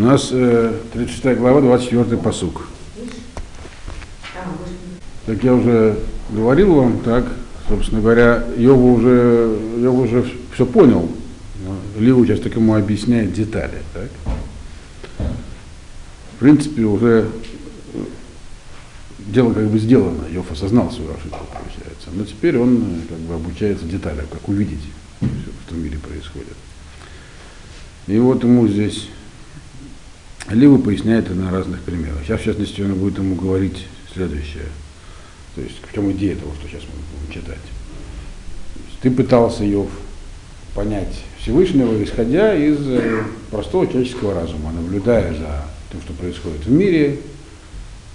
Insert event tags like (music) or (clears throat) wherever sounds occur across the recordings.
У нас э, 36 глава, 24 посук. Как я уже говорил вам, так, собственно говоря, Йова уже, Йова уже все понял. Ливу сейчас так ему объясняет детали. Так. В принципе, уже дело как бы сделано. Йов осознал свою ошибку, получается. Но теперь он как бы обучается деталям, как увидеть, что в мире происходит. И вот ему здесь Лива поясняет это на разных примерах. Сейчас, в частности, он будет ему говорить следующее. То есть, в чем идея того, что сейчас мы будем читать. Ты пытался, Йов, понять Всевышнего, исходя из э, простого человеческого разума, наблюдая за тем, что происходит в мире.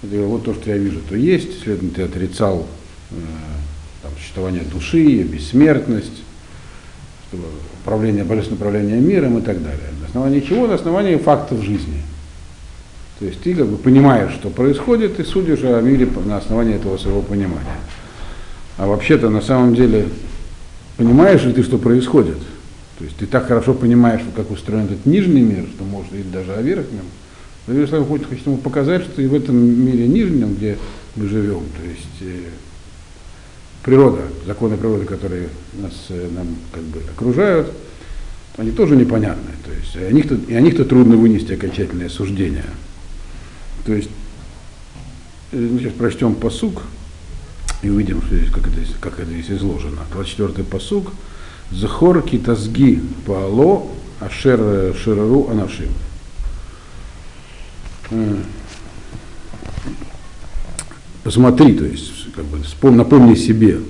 Это вот то, что я вижу, то есть. Следовательно, ты отрицал э, там, существование души, бессмертность, управление, божественное управление миром и так далее. На основании чего? На основании фактов жизни. То есть ты как бы понимаешь, что происходит, и судишь о мире на основании этого своего понимания. А вообще-то на самом деле понимаешь ли ты, что происходит? То есть ты так хорошо понимаешь, как устроен этот нижний мир, что может быть даже о верхнем. Владимир Славович хочет, хочет ему показать, что и в этом мире нижнем, где мы живем, то есть э, природа, законы природы, которые нас, э, нам как бы окружают, они тоже непонятны. То есть о них-то, и о них-то трудно вынести окончательное суждение. То есть, э, мы сейчас прочтем посук и увидим, что здесь, как, это, как это здесь изложено. 24-й посук. Захор китазги паало ашер ширару анашим. Э, посмотри, то есть, как бы, напомни себе,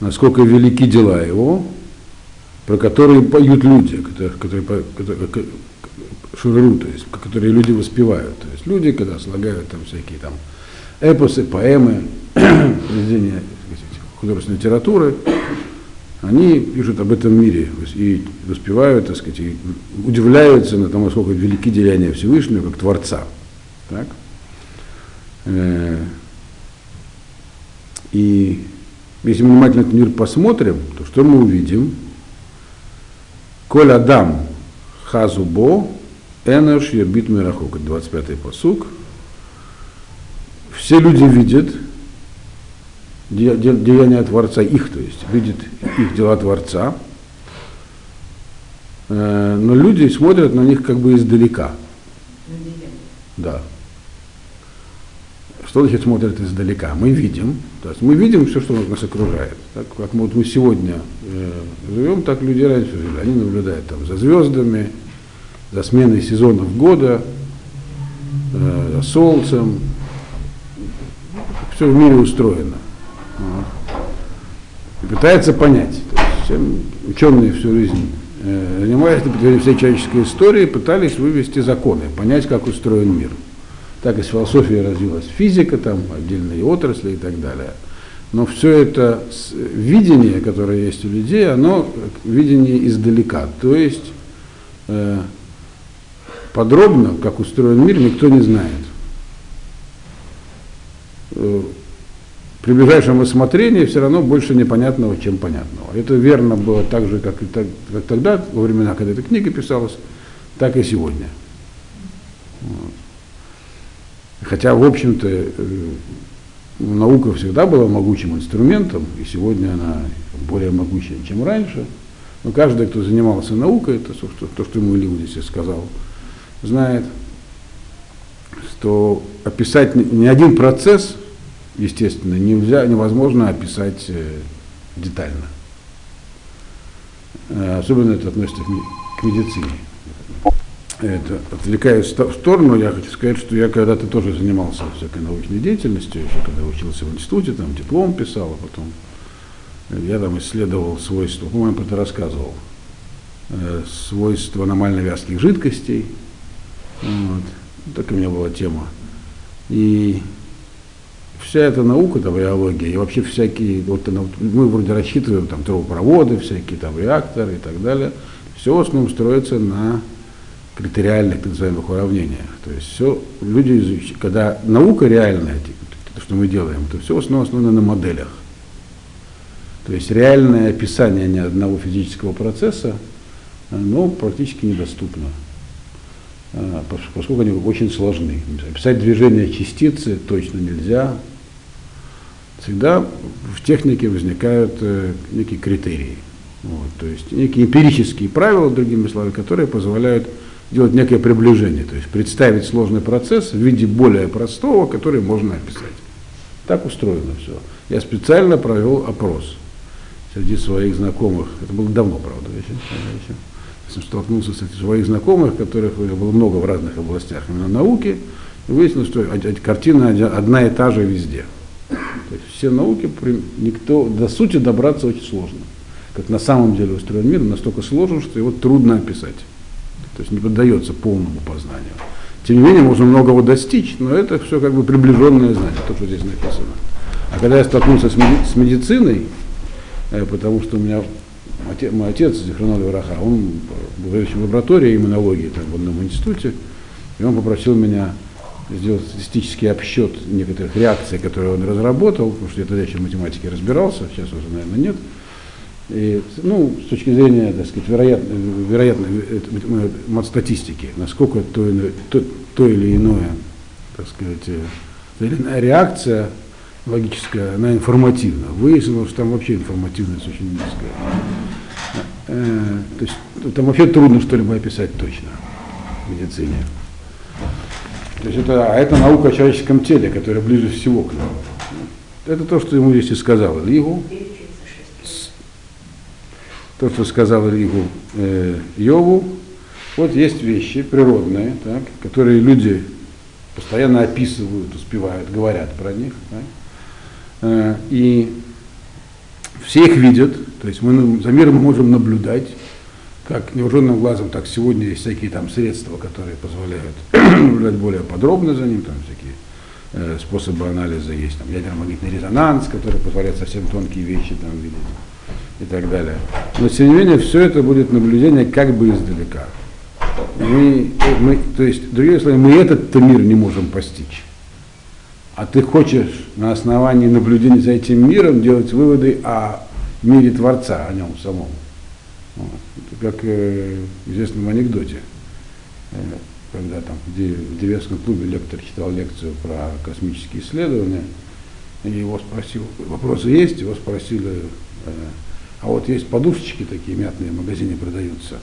насколько велики дела его, про которые поют люди, которые, которые, шуру, то есть, которые люди воспевают. То есть люди, когда слагают там всякие там эпосы, поэмы, (clears throat) произведения художественной литературы, они пишут об этом мире и воспевают, так сказать, и удивляются на том, насколько велики деяния Всевышнего, как Творца. Так? Э, и если мы внимательно этот мир посмотрим, то что мы увидим? Коль Адам Хазубо Энош Ебит Мирахук, 25-й посук. Все люди видят деяния Творца, их, то есть, видят их дела Творца, э, но люди смотрят на них как бы издалека. Да. Что значит смотрят издалека? Мы видим, то есть мы видим все, что нас окружает. Так как мы, вот мы сегодня э, живем, так люди раньше жили. Они наблюдают там за звездами, за сменой сезонов года, э, за солнцем. Все в мире устроено. Вот. И пытается понять. Все ученые всю жизнь э, занимаясь на протяжении всей человеческой истории, пытались вывести законы, понять, как устроен мир. Так из философии развилась физика, там отдельные отрасли и так далее. Но все это видение, которое есть у людей, оно видение издалека. То есть э, подробно, как устроен мир, никто не знает. Э, при ближайшем рассмотрении все равно больше непонятного, чем понятного. Это верно было так же, как, и так, как тогда, во времена, когда эта книга писалась, так и сегодня. Вот. Хотя, в общем-то, э, наука всегда была могучим инструментом, и сегодня она более могучая, чем раньше. Но каждый, кто занимался наукой, это то, что, то, что ему Илья здесь сказал, знает, что описать ни один процесс, естественно, нельзя, невозможно описать э, детально. Э, особенно это относится к медицине. Это, отвлекаясь в сторону, я хочу сказать, что я когда-то тоже занимался всякой научной деятельностью, еще когда учился в институте, там диплом писал, а потом я там исследовал свойства, по-моему, это рассказывал, э, свойства аномально вязких жидкостей, вот. Так у меня была тема. И вся эта наука, там, биология, и вообще всякие, вот мы вроде рассчитываем там трубопроводы, всякие там реакторы и так далее, все в основном строится на критериальных, так называемых, уравнениях. То есть все, люди изучают, когда наука реальная, то, что мы делаем, то все в основном основано на моделях. То есть реальное описание ни одного физического процесса, оно практически недоступно. А, поскольку они очень сложны. Описать движение частицы точно нельзя. Всегда в технике возникают э, некие критерии. Вот, то есть некие эмпирические правила, другими словами, которые позволяют делать некое приближение, то есть представить сложный процесс в виде более простого, который можно описать. Так устроено все. Я специально провел опрос среди своих знакомых. Это было давно, правда, еще. Столкнулся с своих знакомых, которых было много в разных областях именно науки, и выяснилось, что картина одна и та же везде. То есть все науки, никто, до сути добраться очень сложно. Как на самом деле устроен мир, настолько сложен, что его трудно описать. То есть не поддается полному познанию. Тем не менее, можно многого достичь, но это все как бы приближенное знание, то, что здесь написано. А когда я столкнулся с медициной, э, потому что у меня отец, мой отец, Зихраноль Вараха, он был в лаборатории иммунологии там, в одном институте, и он попросил меня сделать статистический обсчет некоторых реакций, которые он разработал, потому что я тогда еще в математике разбирался, сейчас уже, наверное, нет. И, ну, с точки зрения, так сказать, вероятно, вероятно статистики, насколько то, то, или иное, так сказать, э, или иная реакция логическая, она информативна. Выяснилось, что там вообще информативность очень низкая. Э, то есть там вообще трудно что-либо описать точно в медицине. То есть это, а это наука о человеческом теле, которая ближе всего к нам. Это то, что ему здесь и сказал Ильигу. То, что сказал Ильигу э, Йову. Вот есть вещи природные, так, которые люди постоянно описывают, успевают, говорят про них. Так. Э, и все их видят, то есть мы за миром можем наблюдать, как невооруженным глазом, так сегодня есть всякие там средства, которые позволяют (clears throat) наблюдать более подробно за ним, там всякие э, способы анализа есть, там ядерно-магнитный резонанс, который позволяет совсем тонкие вещи там видеть и так далее. Но тем не менее все это будет наблюдение как бы издалека. Мы, мы, то есть, другими словами, мы этот мир не можем постичь. А ты хочешь на основании наблюдения за этим миром делать выводы о мире Творца, о нем самом. Вот. Это как э, в известном анекдоте, э, когда там в деревенском клубе лектор читал лекцию про космические исследования, и его спросил, вопросы есть, его спросили, э, а вот есть подушечки такие мятные в магазине продаются,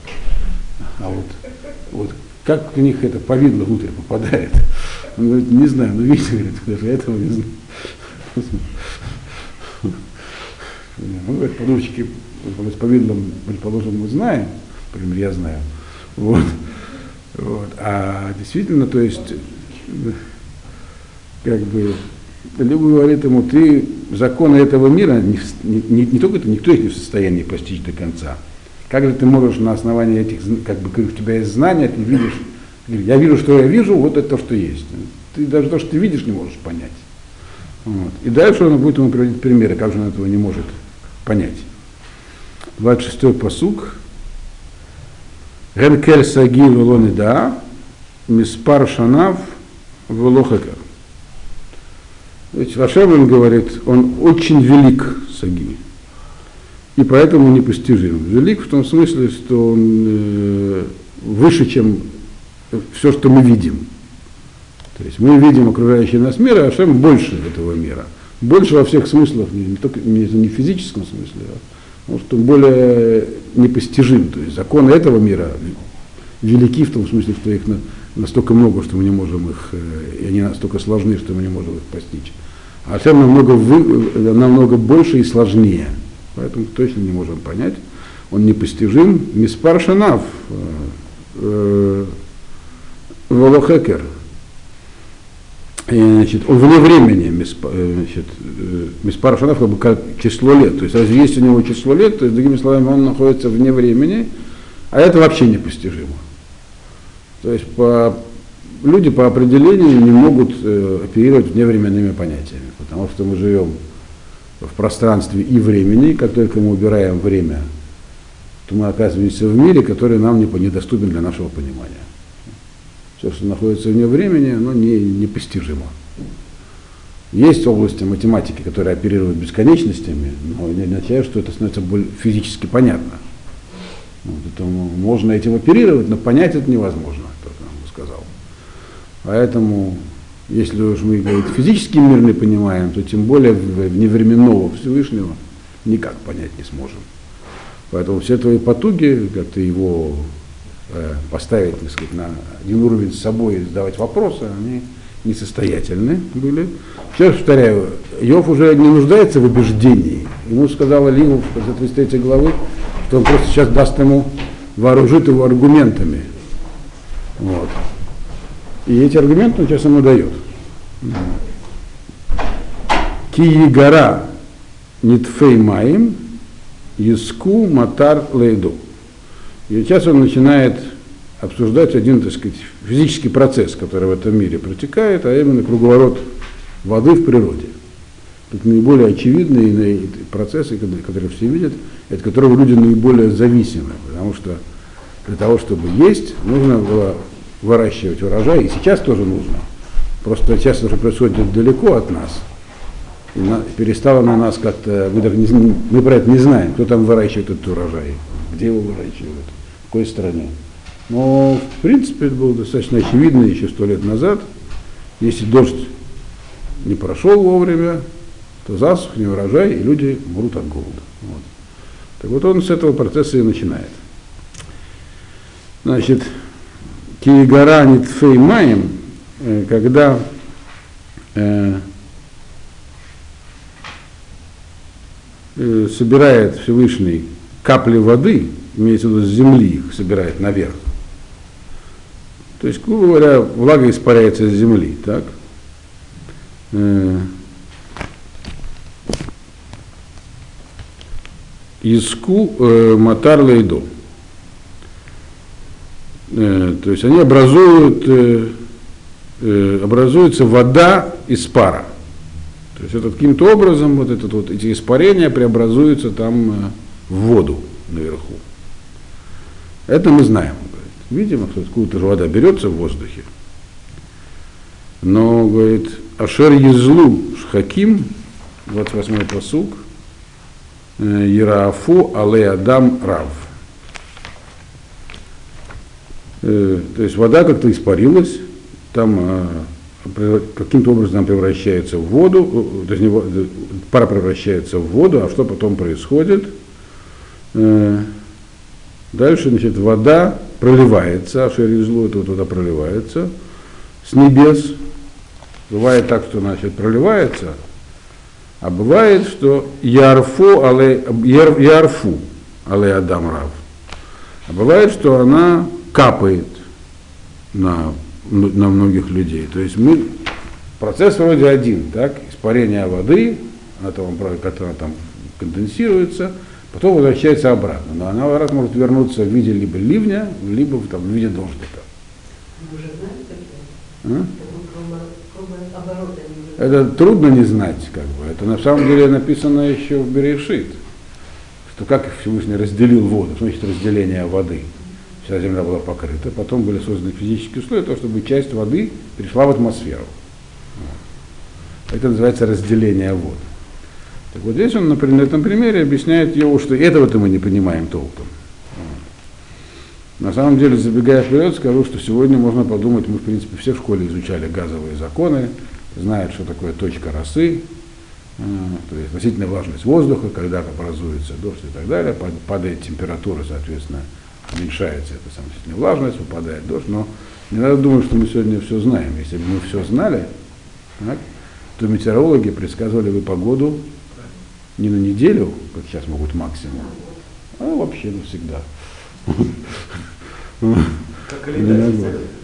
а вот, вот как в них это повидло внутрь попадает? Он говорит, не знаю, но видите, говорит, даже этого не знаю. Он говорит, подушечки с повидлом, предположим, мы знаем, например, я знаю. Вот. Вот. А действительно, то есть, как бы, Люба говорит ему, ты законы этого мира, не, не, не только это, никто их не в состоянии постичь до конца. Как же ты можешь на основании этих, как бы, у тебя есть знания, ты видишь, я вижу, что я вижу, вот это то, что есть. Ты даже то, что ты видишь, не можешь понять. Вот. И дальше он будет ему приводить примеры, как же он этого не может понять. 26-й посук. Геркель сагил да, миспар шанав велохакер. Ведь Вашем он говорит, он очень велик Саги. И поэтому непостижим. Велик в том смысле, что он э, выше, чем все, что мы видим. То есть мы видим окружающий нас мир, а Ашем больше этого мира. Больше во всех смыслах, не, только не, не в физическом смысле, а потому что он более непостижим. То есть законы этого мира велики в том смысле, что их настолько много, что мы не можем их, э, и они настолько сложны, что мы не можем их постичь. А Ашем намного, вы, намного больше и сложнее. Поэтому точно не можем понять. Он непостижим. Миспар э, э, Волохекер, значит, вне времени, значит, Миспар Шанав, как бы как число лет. То есть, разве есть у него число лет, то есть, другими словами, он находится вне времени, а это вообще непостижимо. То есть, по, люди по определению не могут э, оперировать вневременными понятиями, потому что мы живем в пространстве и времени, как только мы убираем время, то мы оказываемся в мире, который нам не, недоступен для нашего понимания. Все, что находится вне времени, оно не, непостижимо. Есть области математики, которые оперируют бесконечностями, но не означает, что это становится более физически понятно. Вот, можно этим оперировать, но понять это невозможно, как я вам Поэтому, если уж мы говорит, физический мир не понимаем, то тем более вневременного Всевышнего никак понять не сможем. Поэтому все твои потуги, как ты его поставить, так сказать, на один уровень с собой и задавать вопросы, они несостоятельны были. Сейчас повторяю, Йов уже не нуждается в убеждении. Ему сказал Алимов в конце 33 главы, что он просто сейчас даст ему, вооружит его аргументами. Вот. И эти аргументы он сейчас ему дает. Кии гора нитфей маим, Иску Матар Лейду. И сейчас он начинает обсуждать один, так сказать, физический процесс, который в этом мире протекает, а именно круговорот воды в природе. Тут наиболее очевидные процессы, которые все видят, от которых люди наиболее зависимы, потому что для того, чтобы есть, нужно было выращивать урожай, и сейчас тоже нужно. Просто сейчас уже происходит далеко от нас, на, перестало на нас как-то, мы, даже не, мы про это не знаем, кто там выращивает этот урожай, где его выращивают, в какой стране. Но, в принципе, это было достаточно очевидно еще сто лет назад. Если дождь не прошел вовремя, то засух, не урожай, и люди умрут от голода. Вот. Так вот он с этого процесса и начинает. Значит, Киегара Нитфей Маем, э, когда э, э, собирает Всевышний капли воды, имеется в виду с земли их собирает наверх. То есть, грубо говоря, влага испаряется из земли, так? Э, Иску э, Матар Лейдо. Э, то есть они образуют, э, э, образуется вода из пара. То есть это каким-то образом вот, этот, вот эти испарения преобразуются там э, в воду наверху. Это мы знаем. Говорит. Видимо, откуда-то же вода берется в воздухе. Но, говорит, Ашер Езлу Шхаким, 28-й посук, Яраафу э, Але Адам Рав. Э, то есть вода как-то испарилась, там а, каким-то образом превращается в воду, э, то есть не, пара превращается в воду, а что потом происходит? Э, дальше, значит, вода проливается, а шеризлу это вот туда проливается с небес. Бывает так, что, значит, проливается, а бывает, что ярфу, але, яр, ярфу, але адам рав. А бывает, что она капает на на многих людей. То есть мы, процесс вроде один, так, испарение воды, она там, которая там конденсируется, потом возвращается обратно. Но она раз может вернуться в виде либо ливня, либо там, в виде дождика. Вы уже знаете, а? Это трудно не знать, как бы. Это на самом деле написано еще в Берешит, что как Всевышний разделил воду, значит разделение воды вся земля была покрыта, потом были созданы физические условия, то, чтобы часть воды перешла в атмосферу. Это называется разделение вод. Так вот здесь он например, на этом примере объясняет его, что этого-то мы не понимаем толком. На самом деле, забегая вперед, скажу, что сегодня можно подумать, мы, в принципе, все в школе изучали газовые законы, знают, что такое точка росы, э, то есть относительная влажность воздуха, когда образуется дождь и так далее, падает температура, соответственно, уменьшается эта самая влажность, выпадает дождь, но не надо думать, что мы сегодня все знаем. Если бы мы все знали, так, то метеорологи предсказывали бы погоду не на неделю, как сейчас могут максимум, а вообще навсегда.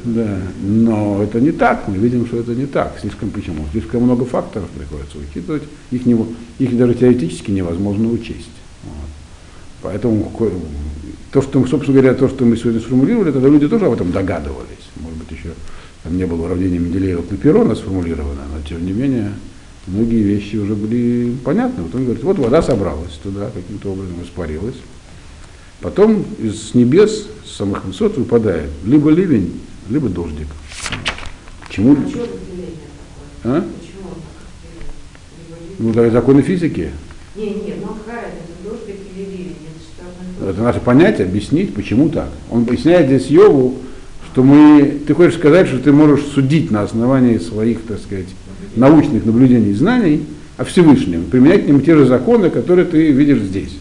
Да, но это не так, мы видим, что это не так. Слишком почему? Слишком много факторов приходится учитывать, их, не, их даже теоретически невозможно учесть. Вот. Поэтому то, что, собственно говоря, то, что мы сегодня сформулировали, тогда люди тоже об этом догадывались. Может быть, еще там не было уравнения Менделеева Клаперона сформулировано, но тем не менее многие вещи уже были понятны. Вот он говорит, вот вода собралась туда, каким-то образом испарилась. Потом из небес, с самых высот выпадает либо ливень, либо дождик. Чему? А? а? Ну, да, законы физики. Не, не, ну какая это ливень? Это наше понятие, объяснить, почему так. Он объясняет здесь Йову, что мы, ты хочешь сказать, что ты можешь судить на основании своих, так сказать, научных наблюдений и знаний о Всевышнем, применять к ним те же законы, которые ты видишь здесь.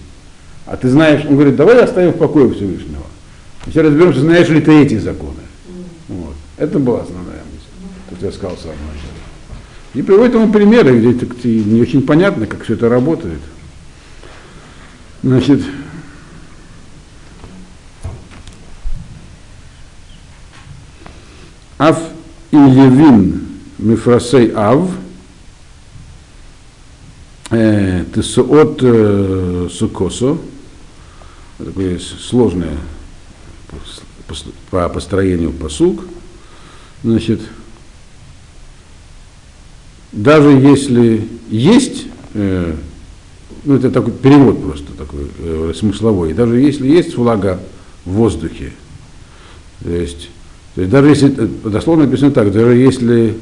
А ты знаешь, он говорит, давай оставим в покое Всевышнего. Сейчас разберемся, знаешь ли ты эти законы. Вот. Это была основная мысль, что я сказал в самом начале. И приводит ему примеры, где не очень понятно, как все это работает. Значит, Ав и Левин Мифрасей Ав, Тесуот э, Сукосо, такое сложное по построению посук, значит, даже если есть, э, ну это такой перевод просто такой э, смысловой, даже если есть влага в воздухе, то есть, то есть даже если, э, дословно написано так, даже если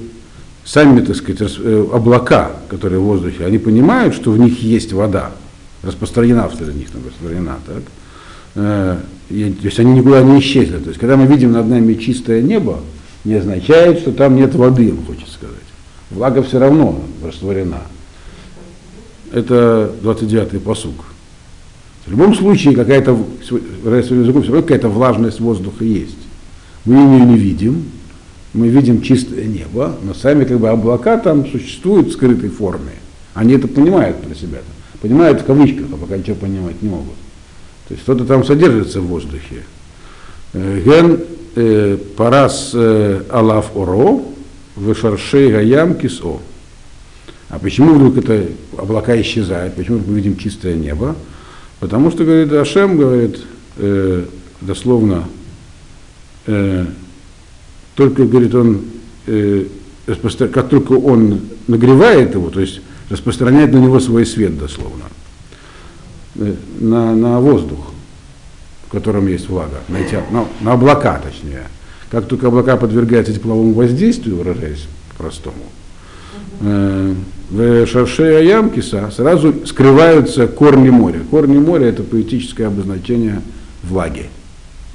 сами, так сказать, э, облака, которые в воздухе, они понимают, что в них есть вода, распространена среди них там распространена, так, э, и, то есть они никуда не исчезли. То есть когда мы видим над нами чистое небо, не означает, что там нет воды, он хочет сказать влага все равно растворена. Это 29-й посуг. В любом случае какая-то, языком, все равно какая-то влажность воздуха есть. Мы ее не видим, мы видим чистое небо, но сами как бы облака там существуют в скрытой форме. Они это понимают про себя. Понимают в кавычках, а пока ничего понимать не могут. То есть что-то там содержится в воздухе. Э, ген э, парас э, алаф оро, в гаям кисо. А почему вдруг это облака исчезают? Почему мы видим чистое небо? Потому что, говорит Ашем, говорит, э, дословно, э, только, говорит, он, э, как только он нагревает его, то есть распространяет на него свой свет, дословно, э, на, на воздух, в котором есть влага, на, эти, на, на облака, точнее, как только облака подвергаются тепловому воздействию, выражаясь по-простому, э, в шарше Аям сразу скрываются корни моря. Корни моря это поэтическое обозначение влаги.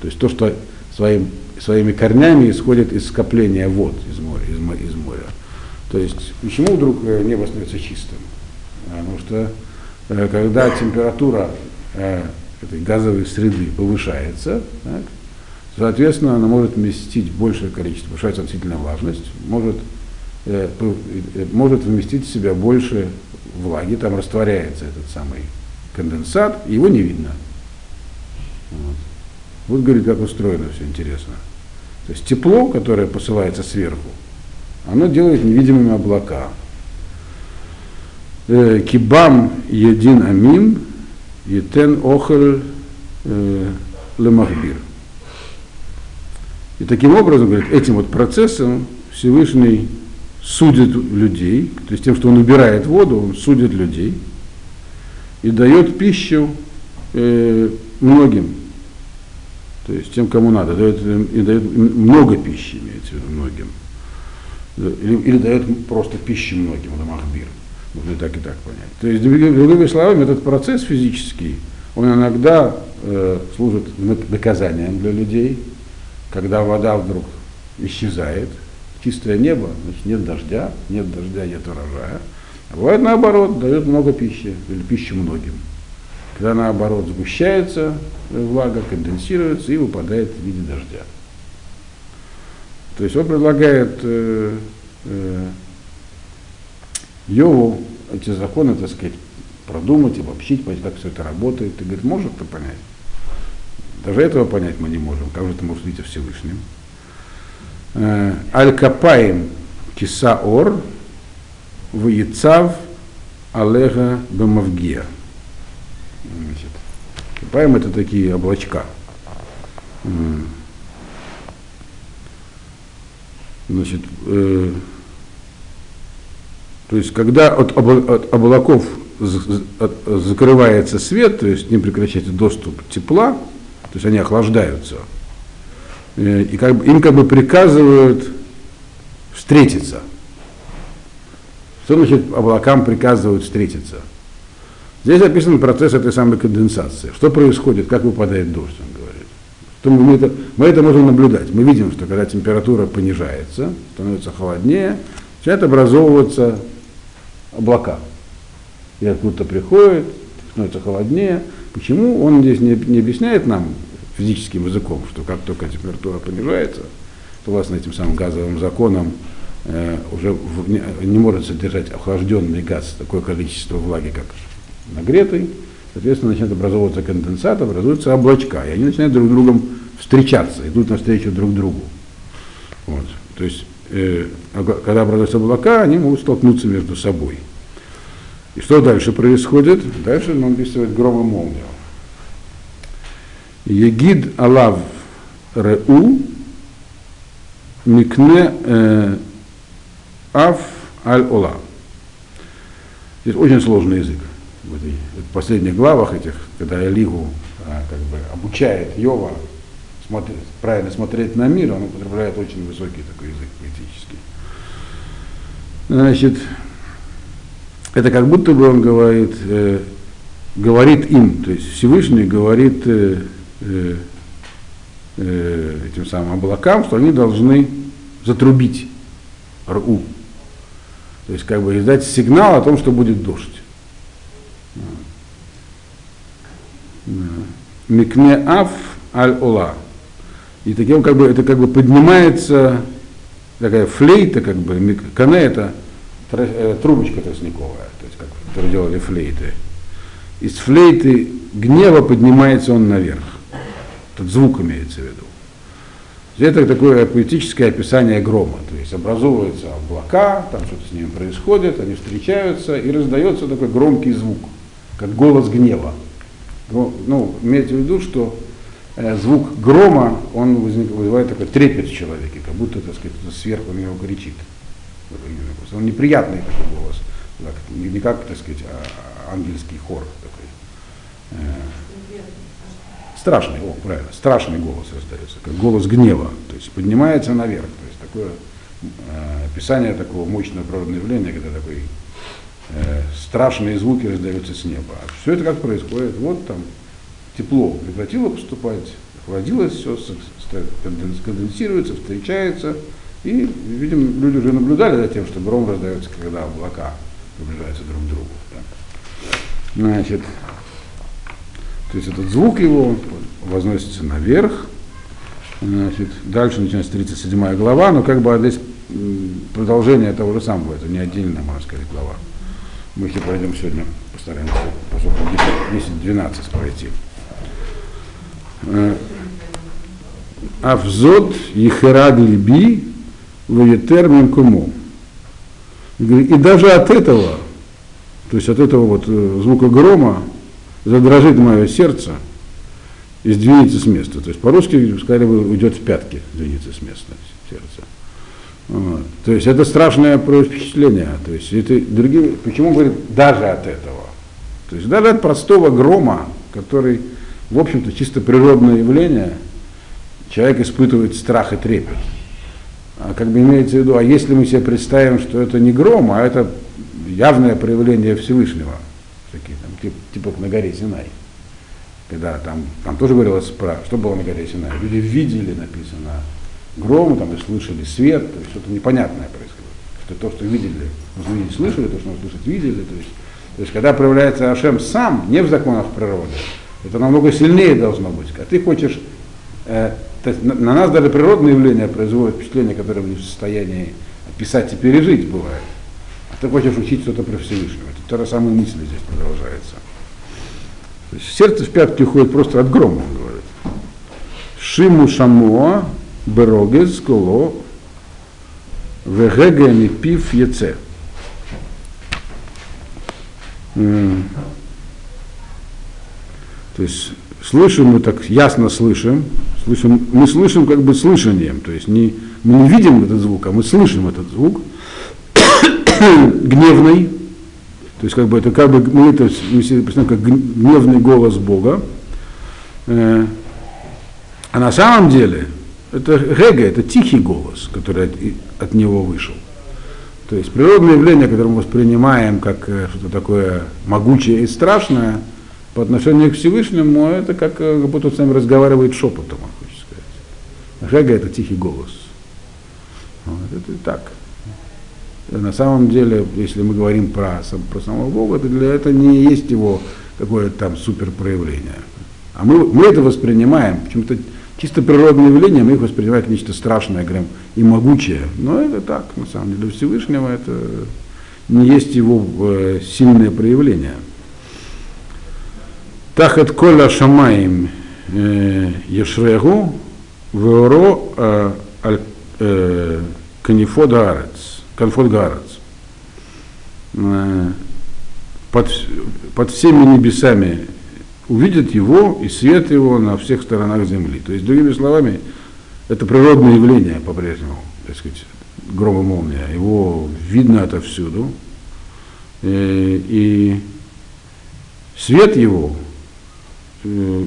То есть то, что своим, своими корнями исходит из скопления вод из моря, из, из моря. То есть почему вдруг э, небо становится чистым? Потому что э, когда температура этой газовой среды повышается, так, Соответственно, она может вместить большее количество, повышается относительная влажность, может, э, э, может вместить в себя больше влаги, там растворяется этот самый конденсат, его не видно. Вот. Вот говорит, как устроено все интересно. То есть тепло, которое посылается сверху, оно делает невидимыми облака. Э, кибам един амим, етен охель э, лемахбир. И таким образом, говорит, этим вот процессом Всевышний судит людей, то есть тем, что он убирает воду, он судит людей и дает пищу э, многим, то есть тем, кому надо, дает, и дает много пищи, имеется в виду многим. Или, или дает просто пищу многим, это махбир. Можно и так и так понять. То есть, другими словами, этот процесс физический, он иногда э, служит наказанием для людей, когда вода вдруг исчезает, чистое небо, значит нет дождя, нет дождя, нет урожая. А бывает наоборот, дает много пищи, или пищу многим. Когда наоборот сгущается влага, конденсируется и выпадает в виде дождя. То есть он предлагает э, э, Йову эти законы, так сказать, продумать, обобщить, понять, как все это работает. И говорит, может это понять? Даже этого понять мы не можем. Как же это может быть о Всевышнем? Э, Аль-Капаем Кисаор Ваицав Алега Бемавгия. Капаем это такие облачка. Значит, э, то есть, когда от, от облаков закрывается свет, то есть не прекращается доступ тепла, то есть они охлаждаются. Э, и как бы, им как бы приказывают встретиться. Что значит облакам приказывают встретиться? Здесь описан процесс этой самой конденсации. Что происходит, как выпадает дождь, он говорит. Что мы, это, мы это можем наблюдать. Мы видим, что когда температура понижается, становится холоднее, начинают образовываться облака. И откуда-то приходит, становится холоднее. Почему? Он здесь не, не объясняет нам физическим языком, что как только температура понижается, то у вас этим самым газовым законом э, уже в, не, не может содержать охлажденный газ такое количество влаги, как нагретый, соответственно, начинает образовываться конденсат, образуются облачка, и они начинают друг с другом встречаться, идут навстречу друг другу. Вот. То есть, э, когда образуются облака, они могут столкнуться между собой. И что дальше происходит? Дальше он описывает гром и молнию. Егид Алав Реу Микне э, Аф Аль Ола. Здесь очень сложный язык. В, последних главах этих, когда Элигу а, как бы обучает Йова смотреть, правильно смотреть на мир, он употребляет очень высокий такой язык поэтический. Значит, это как будто бы он говорит, э, говорит им, то есть Всевышний говорит э, э, э, этим самым облакам, что они должны затрубить РУ. То есть как бы издать сигнал о том, что будет дождь. Микне аф аль ола. И таким как бы это как бы поднимается такая флейта, как бы, кане это э, трубочка тростниковая, то есть как которые делали флейты. Из флейты гнева поднимается он наверх. Тут звук имеется в виду. Это такое поэтическое описание грома, то есть образовываются облака, там что-то с ними происходит, они встречаются, и раздается такой громкий звук, как голос гнева. Ну, имейте в виду, что э, звук грома, он возник, вызывает такой трепет в человеке, как будто, так сказать, сверху на него кричит. Он неприятный такой голос, так, не как, так сказать, а ангельский хор такой. Э, страшный, о, правильно, страшный голос раздается, как голос гнева, то есть поднимается наверх, то есть такое э, описание такого мощного природного явления, когда такой страшные звуки раздаются с неба. А все это как происходит? Вот там тепло прекратило поступать, охладилось, все конденсируется, встречается, и, видим, люди уже наблюдали за тем, что гром раздается, когда облака приближаются друг к другу. Да. Значит, то есть этот звук его возносится наверх. Значит, дальше начинается 37 глава, но как бы здесь продолжение того же самого, это не отдельная, можно сказать, глава. Мы их пройдем сегодня, постараемся, поскольку 10-12 пройти. Э, Авзот Ехераг Либи Ваетер Менкумо. И даже от этого, то есть от этого вот э, звука грома, задрожит мое сердце и сдвинется с места. То есть по-русски сказали бы уйдет в пятки, сдвинется с места сердце. Вот. То есть это страшное впечатление. То есть это другие, почему говорит даже от этого? То есть даже от простого грома, который, в общем-то, чисто природное явление, человек испытывает страх и трепет. А как бы имеется в виду, а если мы себе представим, что это не гром, а это явное проявление Всевышнего, такие, там, типа, типа на горе Синай. Когда там, там тоже говорилось про, что было на горе Синай. Люди видели, написано, гром, там, и слышали свет, то есть что-то непонятное происходит. Что то, что видели, нужно слышали, то, что нужно слышать, видели. То есть, то есть когда проявляется Ашем сам, не в законах природы, это намного сильнее должно быть. А ты хочешь, э, то есть на, на нас даже природные явления производят впечатление, которое мы не в состоянии описать и пережить бывает. А ты хочешь учить что-то про Всевышнего. Это та же самая мысль здесь продолжается. То есть сердце в пятки уходит просто от грома, он говорит. Шиму шамоа берогез коло вегега пив яце. То есть слышим мы так ясно слышим, слышим, мы слышим как бы слышанием, то есть не, мы не видим этот звук, а мы слышим этот звук, (coughs) гневный, то есть как бы это как бы мы это мы себе представляем как гневный голос Бога. Э, а на самом деле это Рега, это тихий голос, который от, от него вышел. То есть природное явление, которое мы воспринимаем как э, что-то такое могучее и страшное, по отношению к Всевышнему, это как, э, как будто он с нами разговаривает шепотом, он хочет Гега это тихий голос. Вот, это так. На самом деле, если мы говорим про, про самого Бога, то для этого не есть его какое-то там супер проявление. А мы, мы это воспринимаем, почему-то чисто природные явления, мы их воспринимаем как нечто страшное говорим, и могучее. Но это так, на самом деле, для Всевышнего это не есть его э, сильное проявление. Тахат коля шамаем э, ешрегу веоро э, канифод гарец, канфод гарец. Под, под всеми небесами увидят его и свет его на всех сторонах земли. То есть, другими словами, это природное явление по-прежнему, так сказать, грома молния. Его видно отовсюду. Э, и свет его э,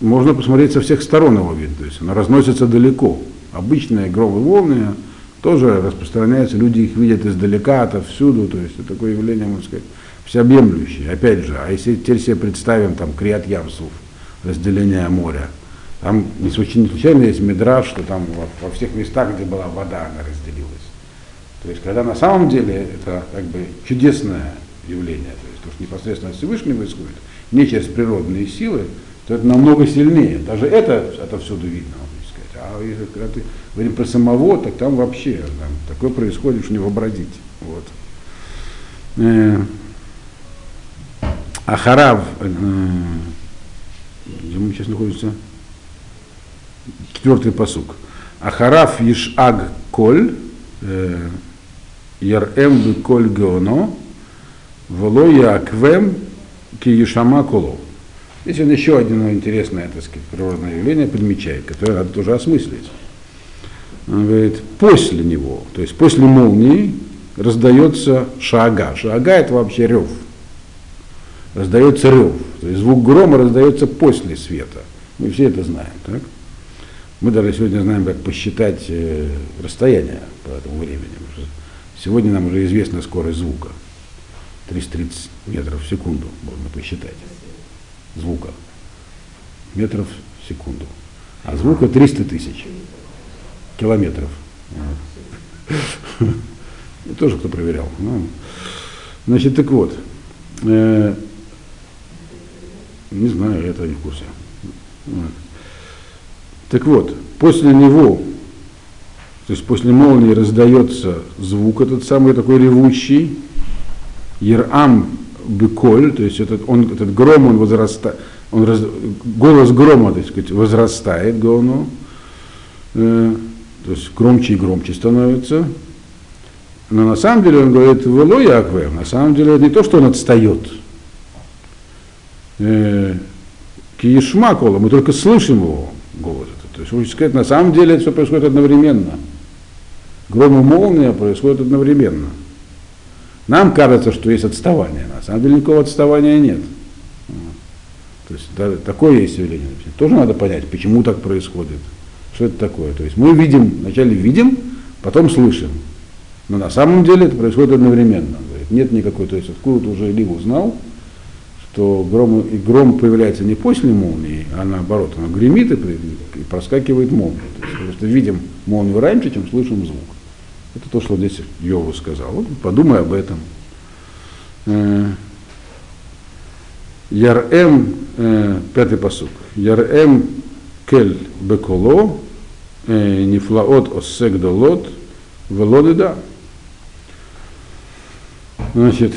можно посмотреть со всех сторон его видно. То есть она разносится далеко. Обычная громы молния тоже распространяется, люди их видят издалека, отовсюду. То есть такое явление, можно сказать, всеобъемлющее. Опять же, а если теперь себе представим там Криат Ямсуф, разделение моря, там не случайно есть медраж, что там во, во всех местах, где была вода, она разделилась. То есть, когда на самом деле это как бы чудесное явление, то есть то, что непосредственно от Всевышнего исходит, не через природные силы, то это намного сильнее. Даже это отовсюду видно, можно сказать. А если, когда ты говорим про самого, так там вообще там, такое происходит, что не вообразить. Вот. Ахарав, где мы сейчас находимся? Четвертый посук. Ахарав Ишаг Коль, э, Ярем Беколь Геоно, Воло Яквем Киешама Коло. Здесь он еще одно интересное, так сказать, природное явление подмечает, которое надо тоже осмыслить. Он говорит, после него, то есть после молнии раздается шага. Шага это вообще рев. Раздается рев. То есть звук грома раздается после света. Мы все это знаем. Так? Мы даже сегодня знаем, как посчитать э, расстояние по этому времени. Сегодня нам уже известна скорость звука. 330 метров в секунду можно посчитать. Звука. Метров в секунду. А звука 300 тысяч километров. (laughs) Тоже кто проверял. Ну, значит, так вот. Не знаю, я не в курсе. Вот. Так вот, после него то есть после молнии раздается звук этот самый такой ревущий, Ерам беколь, то есть этот, он, этот гром, он возрастает, он раз, голос грома, так сказать, возрастает гону, э, то есть громче и громче становится. Но на самом деле он говорит, вело Якве, на самом деле это не то, что он отстает. Э, Киешмакола, мы только слышим его голос. То есть, лучше сказать, на самом деле это все происходит одновременно гром и молния происходят одновременно. Нам кажется, что есть отставание, на самом деле никакого отставания нет. То есть да, такое есть явление. Тоже надо понять, почему так происходит. Что это такое? То есть мы видим, вначале видим, потом слышим. Но на самом деле это происходит одновременно. Говорит, нет никакой, то есть откуда-то уже Илив узнал, что гром, и гром появляется не после молнии, а наоборот, она гремит и, и проскакивает молния. То есть просто видим молнию раньше, чем слышим звук. Это то, что здесь Йову сказал. Вот подумай об этом. Э, Ярем, э, пятый посук. Ярем кель беколо, э, нифлаот осек долот, велоды да. Значит,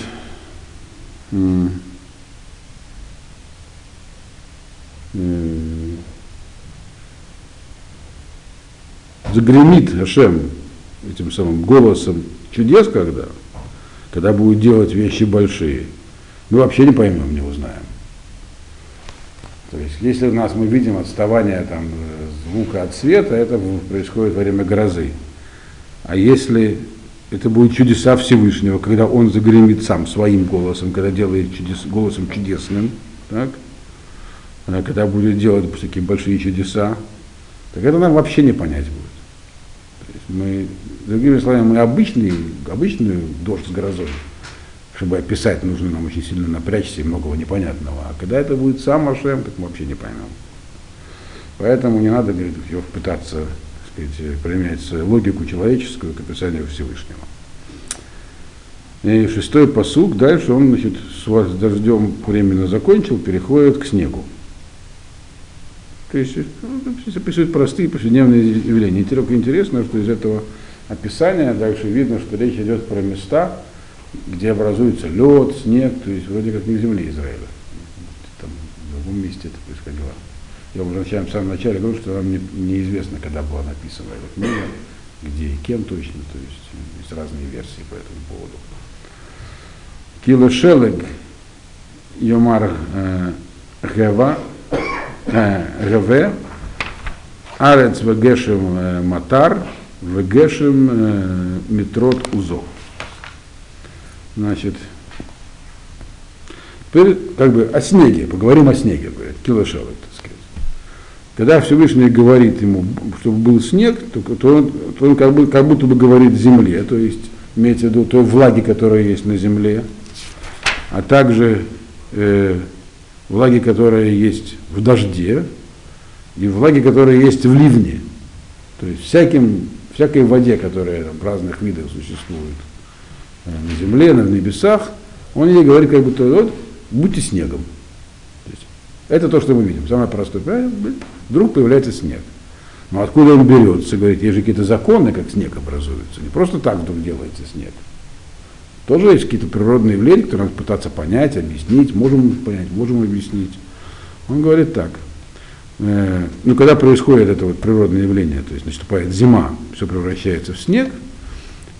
загремит Ашем этим самым голосом чудес, когда, когда будет делать вещи большие, мы вообще не поймем, не узнаем. То есть, если у нас мы видим отставание там, звука от света, это происходит во время грозы. А если это будет чудеса Всевышнего, когда он загремит сам своим голосом, когда делает чудес, голосом чудесным, так? Когда будет делать такие большие чудеса, так это нам вообще не понять будет. Мы, другими словами, мы обычный, обычный дождь с грозой. Чтобы описать, нужно нам очень сильно напрячься и многого непонятного. А когда это будет сам Ашем, так мы вообще не поймем. Поэтому не надо, говорит, пытаться сказать, применять логику человеческую к описанию Всевышнего. И шестой посук, дальше он, значит, с дождем временно закончил, переходит к снегу. То есть ну, здесь описывают простые повседневные явления. И только интересно, что из этого описания дальше видно, что речь идет про места, где образуется лед, снег, то есть вроде как не в земле Израиля. Там в другом месте это происходило. Я уже начал в самом начале говорю, что нам не, неизвестно, когда была написана эта книга, где и кем точно, то есть есть разные версии по этому поводу. Кило Шелег Йомар э, Гева Гаве Арец Вегешем э, Матар Вегешем э, Метрот Узо. Значит, теперь как бы о снеге, поговорим о снеге, говорит, килошелок, так сказать. Когда Всевышний говорит ему, чтобы был снег, то, то он, то он как, бы, как будто бы говорит земле, то есть имеется в виду той влаги, которая есть на земле, а также э, влаги, которая есть в дожде, и влаги, которые есть в ливне. То есть всяким, всякой воде, которая там, разных видах существует э, на земле, на небесах, он ей говорит, как будто вот, будьте снегом. То есть, это то, что мы видим. Самое простое. Вдруг появляется снег. Но откуда он берется? Говорит, есть же какие-то законы, как снег образуется. Не просто так вдруг делается снег. Тоже есть какие-то природные явления, которые надо пытаться понять, объяснить, можем понять, можем объяснить. Он говорит так. Э, ну, когда происходит это вот природное явление, то есть наступает зима, все превращается в снег,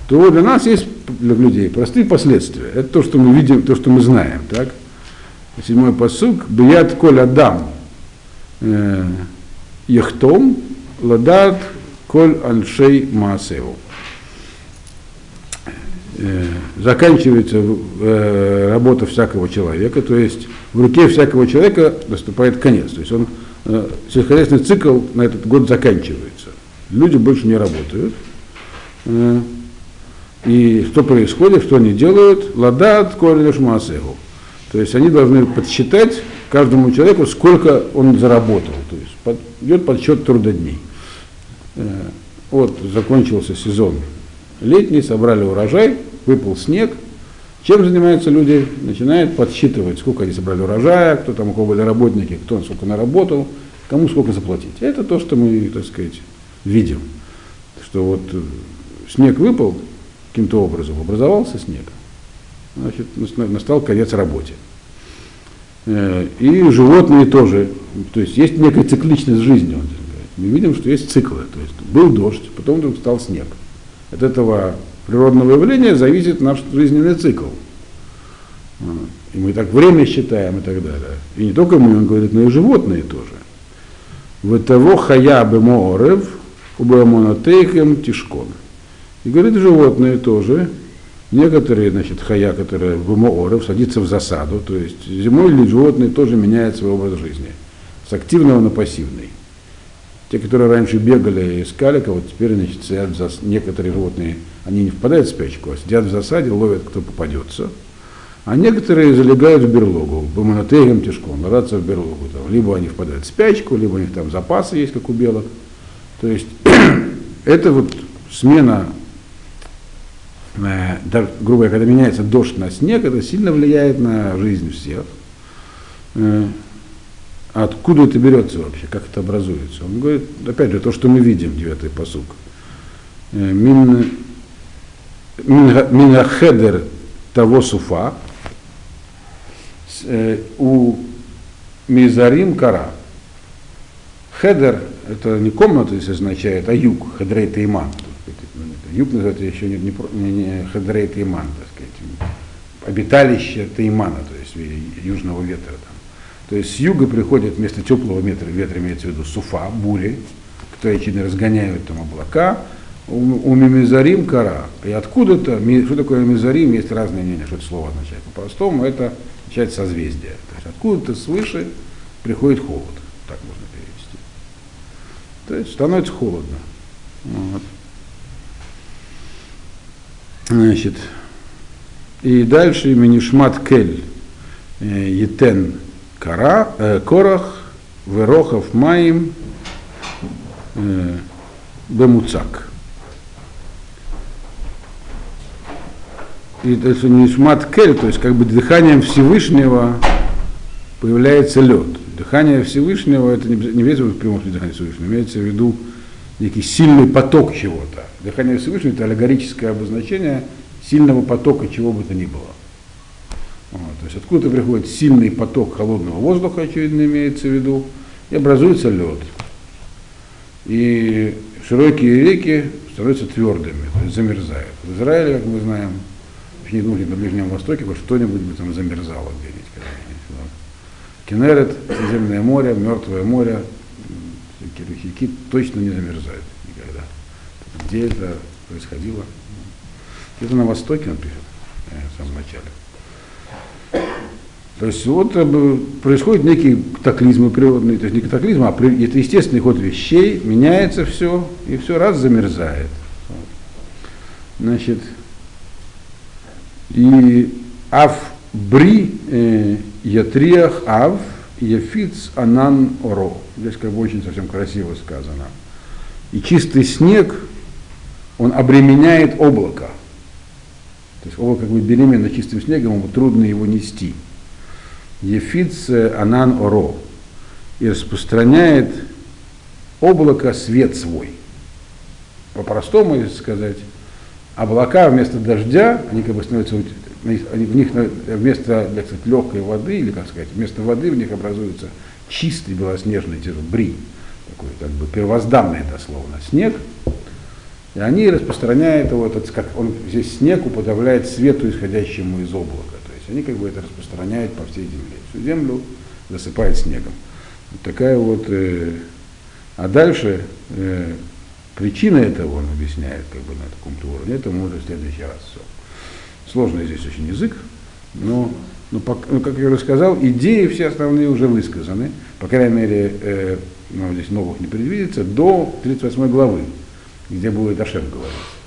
то для нас есть, для людей, простые последствия. Это то, что мы видим, то, что мы знаем. Так? Седьмой посук. Бият коль адам э, яхтом ладат коль аншей маасеву. Э, заканчивается э, работа всякого человека, то есть в руке всякого человека наступает конец. То есть он, э, сельскохозяйственный цикл на этот год заканчивается. Люди больше не работают. И что происходит, что они делают? Ладат кореш маасеху. То есть они должны подсчитать каждому человеку, сколько он заработал. То есть под, идет подсчет трудодней. Вот закончился сезон летний, собрали урожай, выпал снег. Чем занимаются люди? Начинают подсчитывать, сколько они собрали урожая, кто там, у кого были работники, кто сколько наработал, кому сколько заплатить. Это то, что мы, так сказать, видим. Что вот э, снег выпал каким-то образом, образовался снег, значит, настал конец работе. Э, и животные тоже, то есть есть некая цикличность жизни. Мы видим, что есть циклы. То есть был дождь, потом вдруг стал снег. От этого природного явления зависит наш жизненный цикл. И мы так время считаем и так далее. И не только мы, он говорит, но и животные тоже. В того хая бы моорев, убамонотейхем тишкон. И говорит, животные тоже, некоторые, значит, хая, которые в моорев, садятся в засаду, то есть зимой животные тоже меняют свой образ жизни. С активного на пассивный. Те, которые раньше бегали и искали кого теперь значит, сидят в зас... некоторые животные, они не впадают в спячку, а сидят в засаде, ловят, кто попадется. А некоторые залегают в берлогу, бомонотегом тяжком, ложатся в берлогу. Там. Либо они впадают в спячку, либо у них там запасы есть, как у белок. То есть (clears throat) это вот смена, э, грубо говоря, когда меняется дождь на снег, это сильно влияет на жизнь всех. Э, откуда это берется вообще, как это образуется. Он говорит, опять же, то, что мы видим, девятый посук. Э, мин, минахедер того суфа, э, у мизарим кара. Хедер это не комната здесь означает, а юг, хедрей тейман. Юг называется еще не, не, не хедрей тейман, так сказать, обиталище теймана, то есть южного ветра. Там. То есть с юга приходит вместо теплого ветра, ветра имеется в виду суфа, бури, которые очевидно разгоняют там облака, у, мимизарим кора. И откуда-то, что такое мимизарим, есть разные мнения, что это слово означает. По-простому это означает созвездие. То есть откуда-то свыше приходит холод, так можно перевести. То есть становится холодно. Вот. Значит, и дальше имени Кель э, Етен Кара, э, Корах, Верохов Маим, э, бемуцак. И это не шмат кель, то есть как бы дыханием Всевышнего появляется лед. Дыхание Всевышнего, это не, не имеется в виду прямом дыхание Всевышнего, имеется в виду некий сильный поток чего-то. Дыхание Всевышнего это аллегорическое обозначение сильного потока чего бы то ни было. Вот, то есть откуда приходит сильный поток холодного воздуха, очевидно, имеется в виду, и образуется лед. И широкие реки становятся твердыми, то есть замерзают. В Израиле, как мы знаем, не на Ближнем Востоке, хоть что-нибудь бы там замерзало где-нибудь. Кенерет, Средиземное море, Мертвое море, всякие рухики точно не замерзают никогда. Где это происходило? Это на Востоке, он пишет, э, в самом начале. То есть вот э, происходит некий катаклизм природный, то есть не катаклизм, а это естественный ход вещей, меняется все, и все раз замерзает. Значит, и ав бри э, ятриах ав яфиц анан оро. Здесь как бы очень совсем красиво сказано. И чистый снег, он обременяет облако. То есть облако как бы беременно чистым снегом, ему трудно его нести. Ефиц Анан Оро и распространяет облако свет свой. По-простому, сказать, облака вместо дождя, они как бы становятся, они, в них вместо так сказать, легкой воды, или как сказать, вместо воды в них образуется чистый белоснежный бри, такой как бы первозданный это словно снег, и они распространяют его, этот, как он здесь снег уподавляет свету, исходящему из облака они как бы это распространяют по всей земле. Всю землю засыпает снегом. Вот такая вот. Э, а дальше э, причина этого он объясняет как бы на таком-то уровне. Это мы уже в следующий раз все. Сложный здесь очень язык, но, но ну, как я уже сказал, идеи все основные уже высказаны. По крайней мере, э, ну, здесь новых не предвидится, до 38 главы, где будет Ашем говорить.